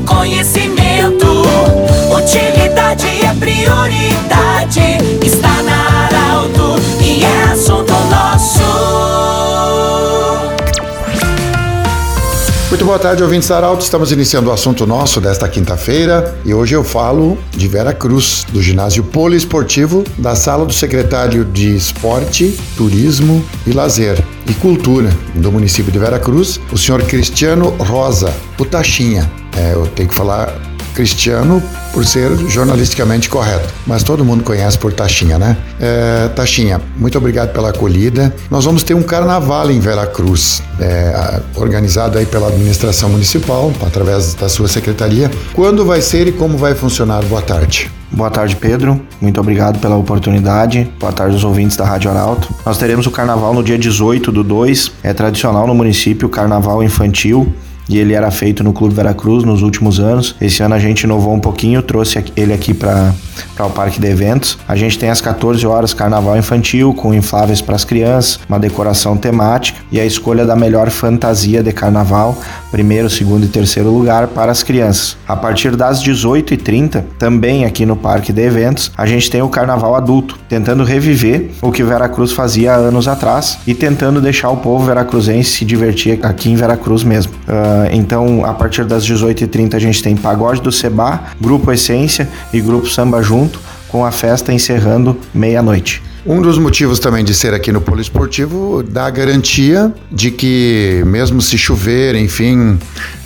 conhecimento. Utilidade é prioridade. Está na Arauto e é assunto nosso. Muito boa tarde, ouvintes da Arauto. Estamos iniciando o assunto nosso desta quinta-feira e hoje eu falo de Vera Cruz, do ginásio poliesportivo, da sala do secretário de Esporte, Turismo e Lazer e Cultura do município de Vera Cruz, o senhor Cristiano Rosa, o Taxinha. É, eu tenho que falar Cristiano por ser jornalisticamente correto, mas todo mundo conhece por Taxinha, né? É, Taxinha, muito obrigado pela acolhida. Nós vamos ter um carnaval em Veracruz, é, organizado aí pela administração municipal, através da sua secretaria. Quando vai ser e como vai funcionar? Boa tarde. Boa tarde, Pedro. Muito obrigado pela oportunidade. Boa tarde aos ouvintes da Rádio Arauto. Nós teremos o carnaval no dia 18 do 2. É tradicional no município carnaval infantil e ele era feito no Clube Veracruz nos últimos anos. Esse ano a gente inovou um pouquinho, trouxe ele aqui para o Parque de Eventos. A gente tem às 14 horas carnaval infantil com infláveis para as crianças, uma decoração temática e a escolha da melhor fantasia de carnaval, primeiro, segundo e terceiro lugar para as crianças. A partir das 18h30, também aqui no Parque de Eventos, a gente tem o carnaval adulto, tentando reviver o que Veracruz fazia anos atrás e tentando deixar o povo veracruzense se divertir aqui em Veracruz mesmo. Uh, então, a partir das 18h30 a gente tem Pagode do Seba, Grupo Essência e Grupo Samba Junto, com a festa encerrando meia-noite. Um dos motivos também de ser aqui no Poliesportivo dá a garantia de que, mesmo se chover, enfim,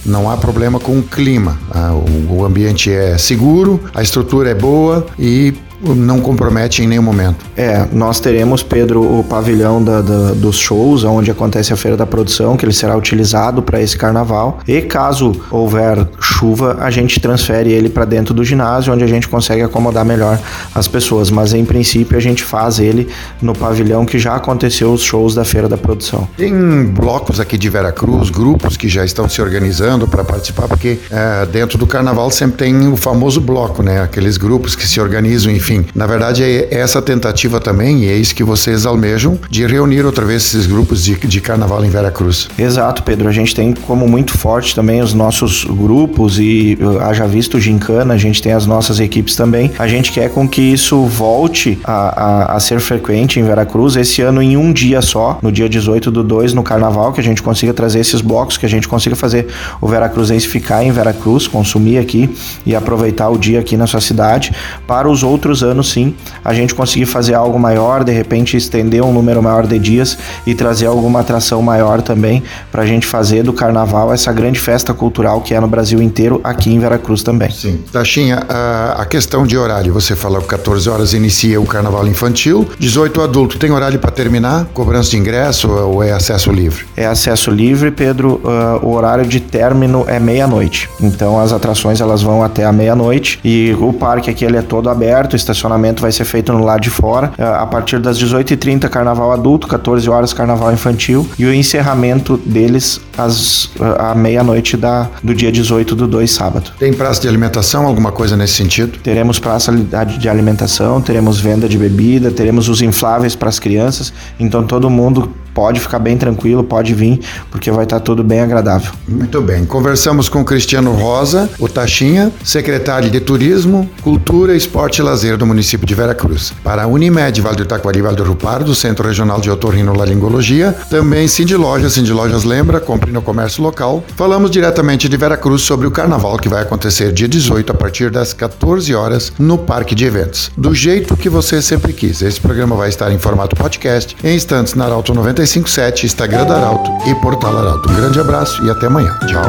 não há problema com o clima. Ah, o ambiente é seguro, a estrutura é boa e não compromete em nenhum momento. É, nós teremos, Pedro, o pavilhão da, da, dos shows, onde acontece a Feira da Produção, que ele será utilizado para esse carnaval. E caso houver chuva, a gente transfere ele para dentro do ginásio, onde a gente consegue acomodar melhor as pessoas. Mas em princípio a gente faz ele no pavilhão que já aconteceu os shows da Feira da Produção. Tem blocos aqui de Veracruz, grupos que já estão se organizando para participar, porque é, dentro do carnaval sempre tem o famoso bloco, né? Aqueles grupos que se organizam, enfim enfim, na verdade é essa tentativa também, e é isso que vocês almejam, de reunir outra vez esses grupos de, de carnaval em Veracruz. Exato, Pedro. A gente tem como muito forte também os nossos grupos e uh, haja visto gincana, a gente tem as nossas equipes também. A gente quer com que isso volte a, a, a ser frequente em Veracruz esse ano em um dia só, no dia 18 do 2, no carnaval, que a gente consiga trazer esses blocos, que a gente consiga fazer o veracruzense ficar em Veracruz, consumir aqui e aproveitar o dia aqui na sua cidade. Para os outros outros anos, sim, a gente conseguir fazer algo maior, de repente estender um número maior de dias e trazer alguma atração maior também para a gente fazer do carnaval essa grande festa cultural que é no Brasil inteiro, aqui em Veracruz também. Sim. Taxinha, a, questão de horário, você falou que 14 horas inicia o carnaval infantil, 18 adulto, tem horário para terminar? Cobrança de ingresso ou é acesso livre? É acesso livre, Pedro. Uh, o horário de término é meia-noite. Então as atrações elas vão até a meia-noite e o parque aqui ele é todo aberto, estacionamento vai ser feito no lado de fora. É, a partir das 18h30, carnaval adulto, 14 horas, carnaval infantil. E o encerramento deles às, à meia-noite da, do dia 18 do 2, sábado. Tem praça de alimentação, alguma coisa nesse sentido? Teremos praça de alimentação, teremos venda de bebida, teremos os infláveis para as crianças. Então todo mundo pode ficar bem tranquilo, pode vir, porque vai estar tudo bem agradável. Muito bem. Conversamos com Cristiano Rosa, o Taxinha, secretário de Turismo, Cultura, Esporte e Lazer do município de Veracruz. Para a Unimed, Vale do Taquari, Vale do Rupar, do Centro Regional de Otorrinolaringologia, também Cindy Lojas, Cindy Lojas lembra, compre no comércio local. Falamos diretamente de Veracruz sobre o carnaval que vai acontecer dia 18 a partir das 14 horas no Parque de Eventos. Do jeito que você sempre quis. Esse programa vai estar em formato podcast em instantes na Arauto 95 957, Instagram da Arauto e Portal Arauto. Um grande abraço e até amanhã. Tchau.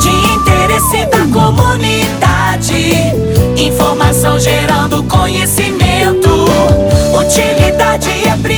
De interesse da comunidade, informação gerando conhecimento. Utilidade é.